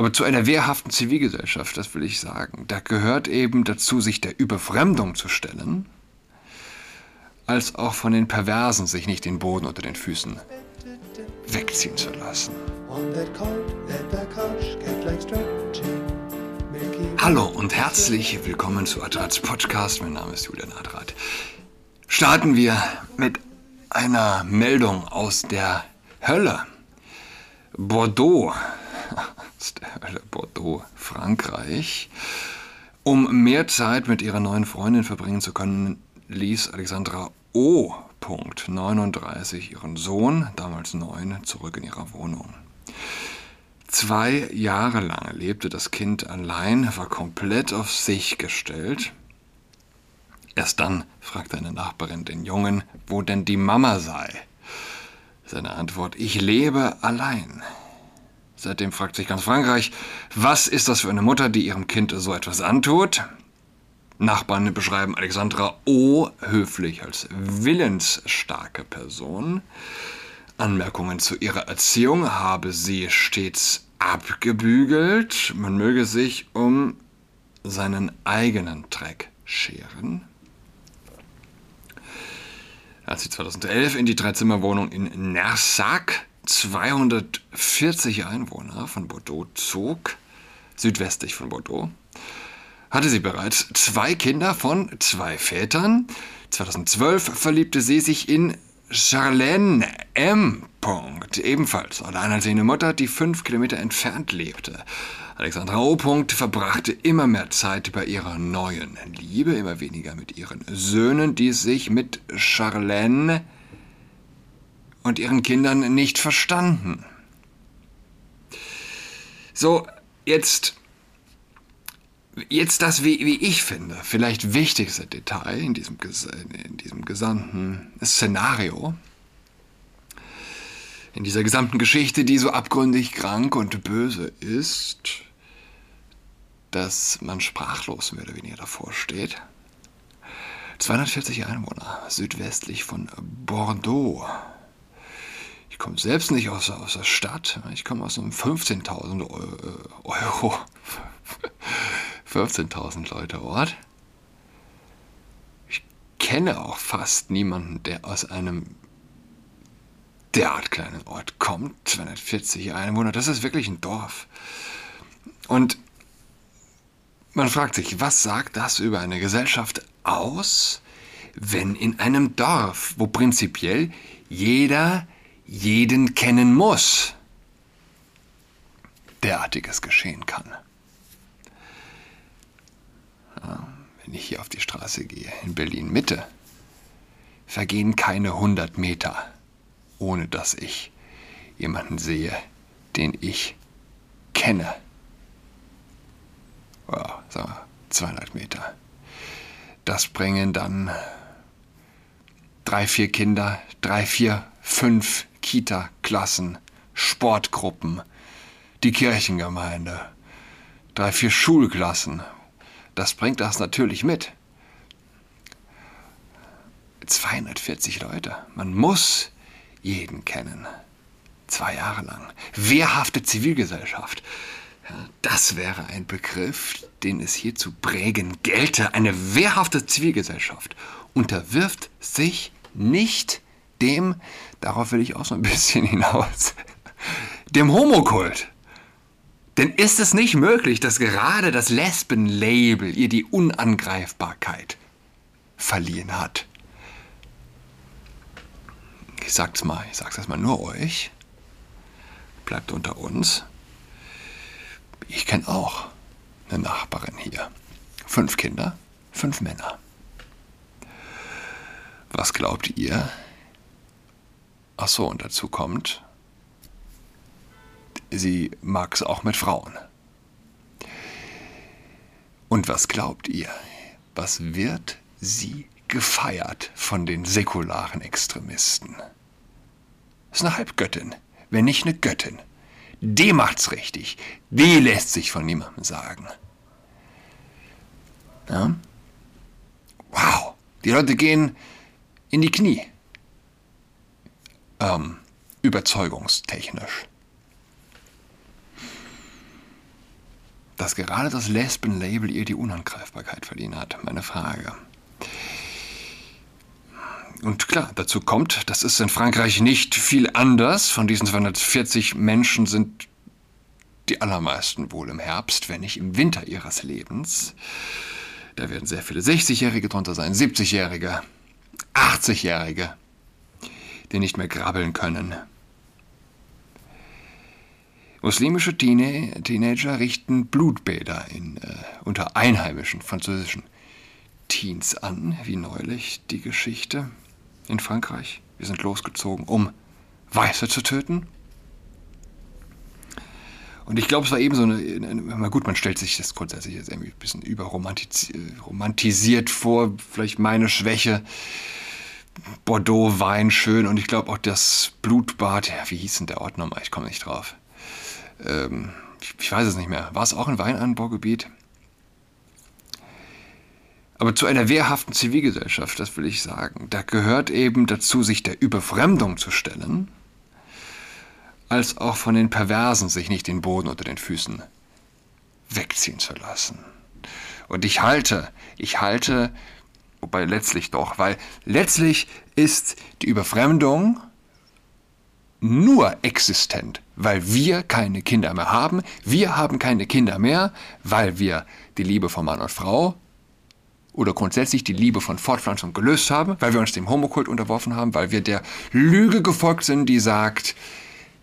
Aber zu einer wehrhaften Zivilgesellschaft, das will ich sagen, da gehört eben dazu, sich der Überfremdung zu stellen, als auch von den Perversen sich nicht den Boden unter den Füßen wegziehen zu lassen. Hallo und herzlich willkommen zu Adrats Podcast. Mein Name ist Julian Adrat. Starten wir mit einer Meldung aus der Hölle. Bordeaux, Bordeaux, Frankreich. Um mehr Zeit mit ihrer neuen Freundin verbringen zu können, ließ Alexandra O. 39 ihren Sohn, damals neun, zurück in ihrer Wohnung. Zwei Jahre lang lebte das Kind allein, war komplett auf sich gestellt. Erst dann fragte eine Nachbarin den Jungen, wo denn die Mama sei. Seine Antwort, ich lebe allein. Seitdem fragt sich ganz Frankreich, was ist das für eine Mutter, die ihrem Kind so etwas antut? Nachbarn beschreiben Alexandra O. höflich als willensstarke Person. Anmerkungen zu ihrer Erziehung habe sie stets abgebügelt. Man möge sich um seinen eigenen Dreck scheren als sie 2011 in die Dreizimmerwohnung in Nersac, 240 Einwohner von Bordeaux, zog, südwestlich von Bordeaux, hatte sie bereits zwei Kinder von zwei Vätern. 2012 verliebte sie sich in Charlene M. ebenfalls alleinerziehende Mutter, die fünf Kilometer entfernt lebte. Alexandra O. verbrachte immer mehr Zeit bei ihrer neuen Liebe, immer weniger mit ihren Söhnen, die sich mit Charlene und ihren Kindern nicht verstanden. So, jetzt, jetzt das, wie, wie ich finde, vielleicht wichtigste Detail in diesem, in diesem gesamten Szenario in dieser gesamten Geschichte, die so abgründig krank und böse ist dass man sprachlos mehr oder weniger davor steht. 240 Einwohner südwestlich von Bordeaux. Komme selbst nicht aus, aus der Stadt, ich komme aus einem 15.000 Euro, 15.000 Leute Ort. Ich kenne auch fast niemanden, der aus einem derart kleinen Ort kommt. 240 Einwohner, das ist wirklich ein Dorf. Und man fragt sich, was sagt das über eine Gesellschaft aus, wenn in einem Dorf, wo prinzipiell jeder jeden kennen muss, derartiges geschehen kann. Ja, wenn ich hier auf die Straße gehe, in Berlin Mitte, vergehen keine 100 Meter, ohne dass ich jemanden sehe, den ich kenne ja, sagen wir, 200 Meter. Das bringen dann drei, vier Kinder, drei, vier, fünf Kita-Klassen, Sportgruppen, die Kirchengemeinde, drei, vier Schulklassen. Das bringt das natürlich mit. 240 Leute. Man muss jeden kennen. Zwei Jahre lang. Wehrhafte Zivilgesellschaft. Das wäre ein Begriff, den es hier zu prägen gelte. Eine wehrhafte Zivilgesellschaft unterwirft sich nicht dem, darauf will ich auch so ein bisschen hinaus, dem Homokult. Denn ist es nicht möglich, dass gerade das Lesben-Label ihr die Unangreifbarkeit verliehen hat? Ich sag's mal, ich sag's erstmal nur euch. Bleibt unter uns. Ich kenne auch eine Nachbarin hier. Fünf Kinder, fünf Männer. Was glaubt ihr? Ach so, und dazu kommt, sie mag es auch mit Frauen. Und was glaubt ihr? Was wird sie gefeiert von den säkularen Extremisten? Ist eine Halbgöttin, wenn nicht eine Göttin. Die macht's richtig. Die lässt sich von niemandem sagen. Ja? Wow, die Leute gehen in die Knie. Ähm, überzeugungstechnisch. dass gerade das Lesben-Label ihr die Unangreifbarkeit verliehen hat? Meine Frage. Und klar, dazu kommt, das ist in Frankreich nicht viel anders. Von diesen 240 Menschen sind die allermeisten wohl im Herbst, wenn nicht im Winter ihres Lebens. Da werden sehr viele 60-Jährige drunter sein, 70-Jährige, 80-Jährige, die nicht mehr grabbeln können. Muslimische Teenager richten Blutbäder in, äh, unter einheimischen französischen Teens an, wie neulich die Geschichte in Frankreich. Wir sind losgezogen, um Weiße zu töten. Und ich glaube, es war eben so eine, na gut, man stellt sich das grundsätzlich jetzt irgendwie ein bisschen überromantisiert vor, vielleicht meine Schwäche. Bordeaux, Wein, schön und ich glaube auch das Blutbad, ja, wie hieß denn der Ort nochmal? Ich komme nicht drauf. Ähm, ich, ich weiß es nicht mehr. War es auch ein Weinanbaugebiet? Aber zu einer wehrhaften Zivilgesellschaft, das will ich sagen, da gehört eben dazu, sich der Überfremdung zu stellen, als auch von den Perversen sich nicht den Boden unter den Füßen wegziehen zu lassen. Und ich halte, ich halte, wobei letztlich doch, weil letztlich ist die Überfremdung nur existent, weil wir keine Kinder mehr haben. Wir haben keine Kinder mehr, weil wir die Liebe von Mann und Frau oder grundsätzlich die Liebe von Fortpflanzung gelöst haben, weil wir uns dem Homokult unterworfen haben, weil wir der Lüge gefolgt sind, die sagt,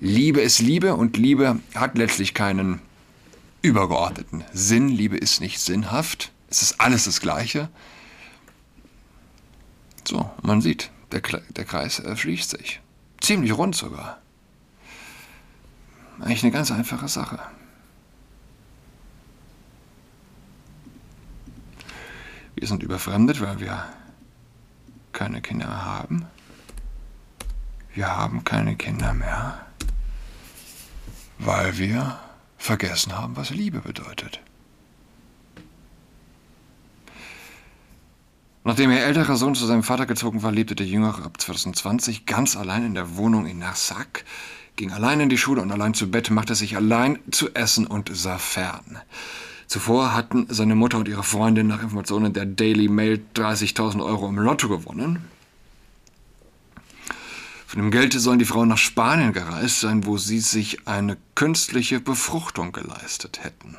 Liebe ist Liebe und Liebe hat letztlich keinen übergeordneten Sinn. Liebe ist nicht sinnhaft. Es ist alles das Gleiche. So, man sieht, der, der Kreis schließt sich. Ziemlich rund sogar. Eigentlich eine ganz einfache Sache. Wir sind überfremdet, weil wir keine Kinder haben. Wir haben keine Kinder mehr, weil wir vergessen haben, was Liebe bedeutet. Nachdem ihr älterer Sohn zu seinem Vater gezogen war, lebte der Jüngere ab 2020 ganz allein in der Wohnung in Narsak, ging allein in die Schule und allein zu Bett, machte sich allein zu essen und sah fern. Zuvor hatten seine Mutter und ihre Freundin nach Informationen der Daily Mail 30.000 Euro im Lotto gewonnen. Von dem Geld sollen die Frauen nach Spanien gereist sein, wo sie sich eine künstliche Befruchtung geleistet hätten.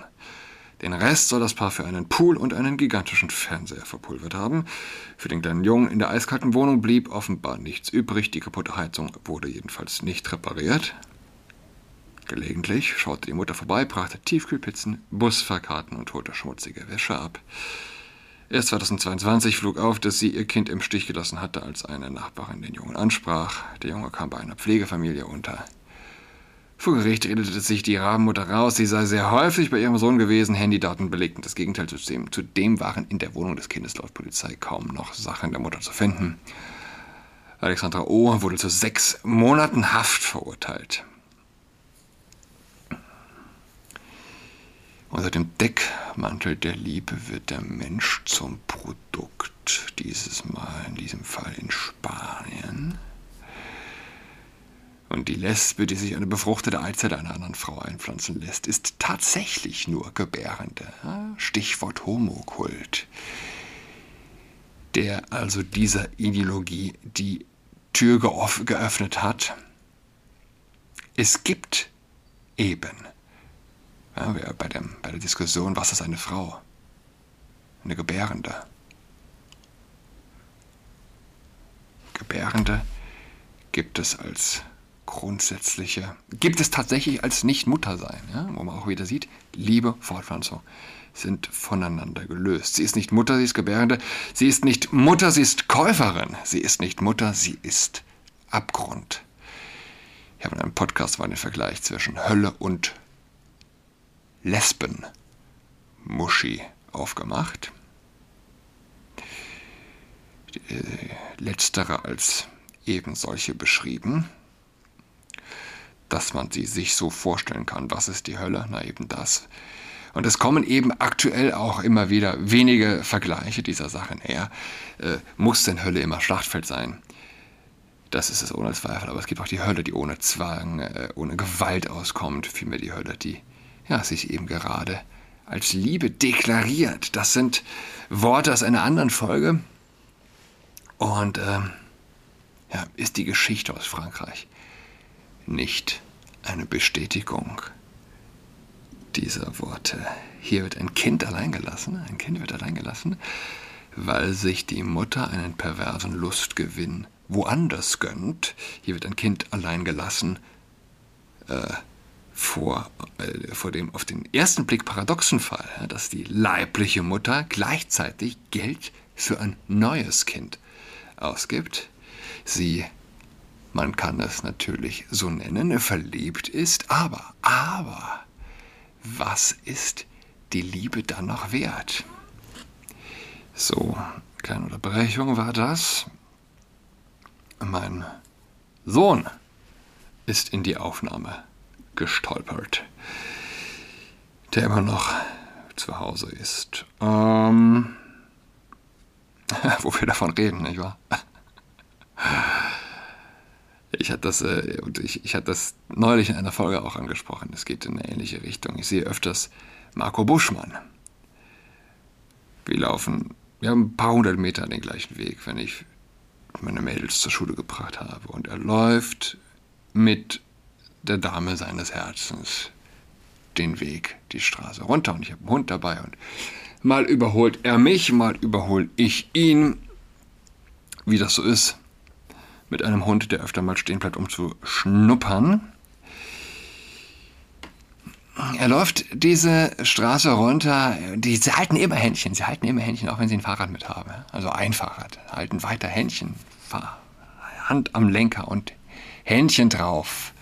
Den Rest soll das Paar für einen Pool und einen gigantischen Fernseher verpulvert haben. Für den kleinen Jungen in der eiskalten Wohnung blieb offenbar nichts übrig. Die kaputte Heizung wurde jedenfalls nicht repariert. Gelegentlich schaute die Mutter vorbei, brachte Tiefkühlpizzen, Busfahrkarten und holte schmutzige Wäsche ab. Erst 2022 flog auf, dass sie ihr Kind im Stich gelassen hatte, als eine Nachbarin den Jungen ansprach. Der Junge kam bei einer Pflegefamilie unter. Vor Gericht redete sich die Rabenmutter raus, sie sei sehr häufig bei ihrem Sohn gewesen, Handydaten belegten das Gegenteil zu dem. Zudem waren in der Wohnung des Kindes laut Polizei kaum noch Sachen der Mutter zu finden. Alexandra O. wurde zu sechs Monaten Haft verurteilt. Unter dem Deckmantel der Liebe wird der Mensch zum Produkt. Dieses Mal, in diesem Fall in Spanien. Und die Lesbe, die sich eine befruchtete Eizelle einer anderen Frau einpflanzen lässt, ist tatsächlich nur Gebärende. Stichwort Homokult. Der also dieser Ideologie die Tür geöffnet hat. Es gibt eben ja, bei, dem, bei der Diskussion, was ist eine Frau? Eine Gebärende. Gebärende gibt es als grundsätzliche, gibt es tatsächlich als Nicht-Mutter-Sein, ja, wo man auch wieder sieht, Liebe, Fortpflanzung sind voneinander gelöst. Sie ist nicht Mutter, sie ist Gebärende. Sie ist nicht Mutter, sie ist Käuferin. Sie ist nicht Mutter, sie ist Abgrund. Ich habe in einem Podcast mal den Vergleich zwischen Hölle und Lesben-Muschi aufgemacht. Äh, letztere als eben solche beschrieben, dass man sie sich so vorstellen kann. Was ist die Hölle? Na eben das. Und es kommen eben aktuell auch immer wieder wenige Vergleiche dieser Sachen her. Äh, muss denn Hölle immer Schlachtfeld sein? Das ist es ohne Zweifel. Aber es gibt auch die Hölle, die ohne Zwang, äh, ohne Gewalt auskommt. Vielmehr die Hölle, die ja, sich eben gerade als Liebe deklariert. Das sind Worte aus einer anderen Folge. Und äh, ja, ist die Geschichte aus Frankreich nicht eine Bestätigung dieser Worte? Hier wird ein Kind allein gelassen, ein Kind wird allein gelassen, weil sich die Mutter einen perversen Lustgewinn woanders gönnt. Hier wird ein Kind allein gelassen äh, vor, äh, vor dem auf den ersten Blick paradoxen Fall, dass die leibliche Mutter gleichzeitig Geld für ein neues Kind ausgibt. Sie, man kann es natürlich so nennen, verliebt ist, aber, aber, was ist die Liebe dann noch wert? So, kleine Unterbrechung war das. Mein Sohn ist in die Aufnahme gestolpert, der immer noch zu Hause ist. Ähm, wo wir davon reden, nicht wahr? Ich hatte das, äh, ich, ich hatte das neulich in einer Folge auch angesprochen. Es geht in eine ähnliche Richtung. Ich sehe öfters Marco Buschmann. Wir laufen, wir haben ein paar hundert Meter den gleichen Weg, wenn ich meine Mädels zur Schule gebracht habe. Und er läuft mit der Dame seines Herzens den Weg, die Straße runter. Und ich habe einen Hund dabei und mal überholt er mich, mal überhole ich ihn. Wie das so ist mit einem Hund, der öfter mal stehen bleibt, um zu schnuppern. Er läuft diese Straße runter. Die, sie halten immer Händchen. Sie halten immer Händchen, auch wenn sie ein Fahrrad mit haben. Also ein Fahrrad. Halten weiter Händchen. Hand am Lenker und Händchen drauf.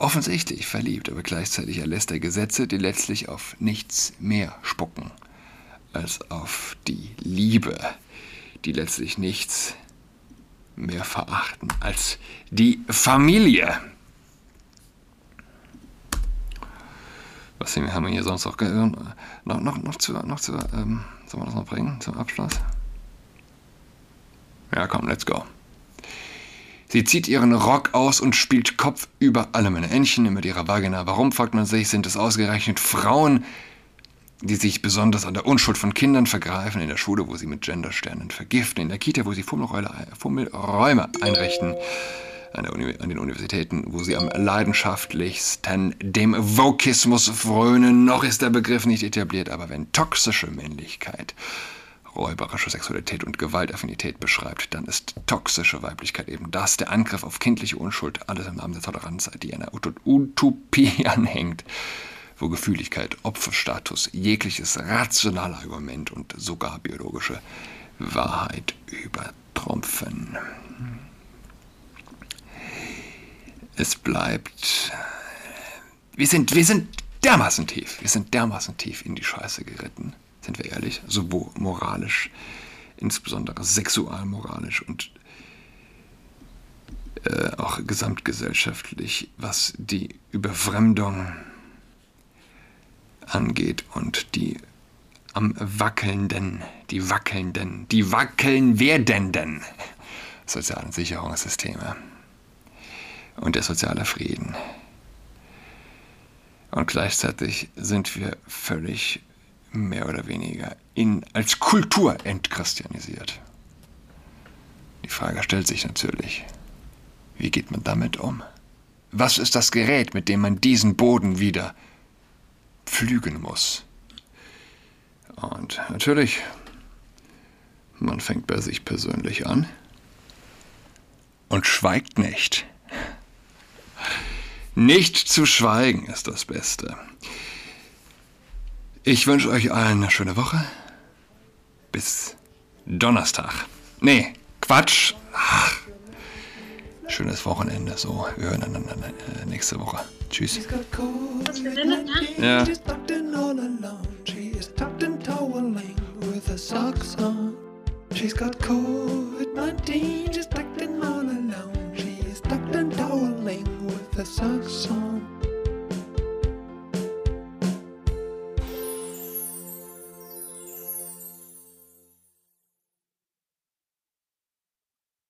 Offensichtlich verliebt, aber gleichzeitig erlässt er Gesetze, die letztlich auf nichts mehr spucken als auf die Liebe, die letztlich nichts mehr verachten als die Familie. Was haben wir hier sonst noch? Noch, noch, noch zu, noch zu ähm, sollen wir das noch bringen zum Abschluss? Ja, komm, let's go. Sie zieht ihren Rock aus und spielt Kopf über alle meine Entchen mit ihrer Vagina. Warum, fragt man sich, sind es ausgerechnet Frauen, die sich besonders an der Unschuld von Kindern vergreifen, in der Schule, wo sie mit Gendersternen vergiften, in der Kita, wo sie Fummelräume einrichten, an, an, den Universitäten, wo sie am leidenschaftlichsten dem Vokismus frönen. Noch ist der Begriff nicht etabliert, aber wenn toxische Männlichkeit räuberische Sexualität und Gewaltaffinität beschreibt, dann ist toxische Weiblichkeit eben das, der Angriff auf kindliche Unschuld, alles im Namen der Toleranz, die einer Utopie anhängt, wo Gefühligkeit, Opferstatus, jegliches rationale Argument und sogar biologische Wahrheit übertrumpfen. Es bleibt. Wir sind, wir sind dermaßen tief. Wir sind dermaßen tief in die Scheiße geritten sind wir ehrlich, sowohl moralisch, insbesondere sexualmoralisch und äh, auch gesamtgesellschaftlich, was die Überfremdung angeht und die am wackelnden, die wackelnden, die wackeln werdenden sozialen Sicherungssysteme und der soziale Frieden. Und gleichzeitig sind wir völlig mehr oder weniger in, als Kultur entchristianisiert. Die Frage stellt sich natürlich, wie geht man damit um? Was ist das Gerät, mit dem man diesen Boden wieder pflügen muss? Und natürlich, man fängt bei sich persönlich an und schweigt nicht. Nicht zu schweigen ist das Beste. Ich wünsche euch allen eine schöne Woche. Bis Donnerstag. Nee, Quatsch. Ach. Schönes Wochenende. So, wir hören einander äh, nächste Woche. Tschüss. Ja. She's got COVID-19, she's tucked in all alone. She's tucked and toweling with her socks on.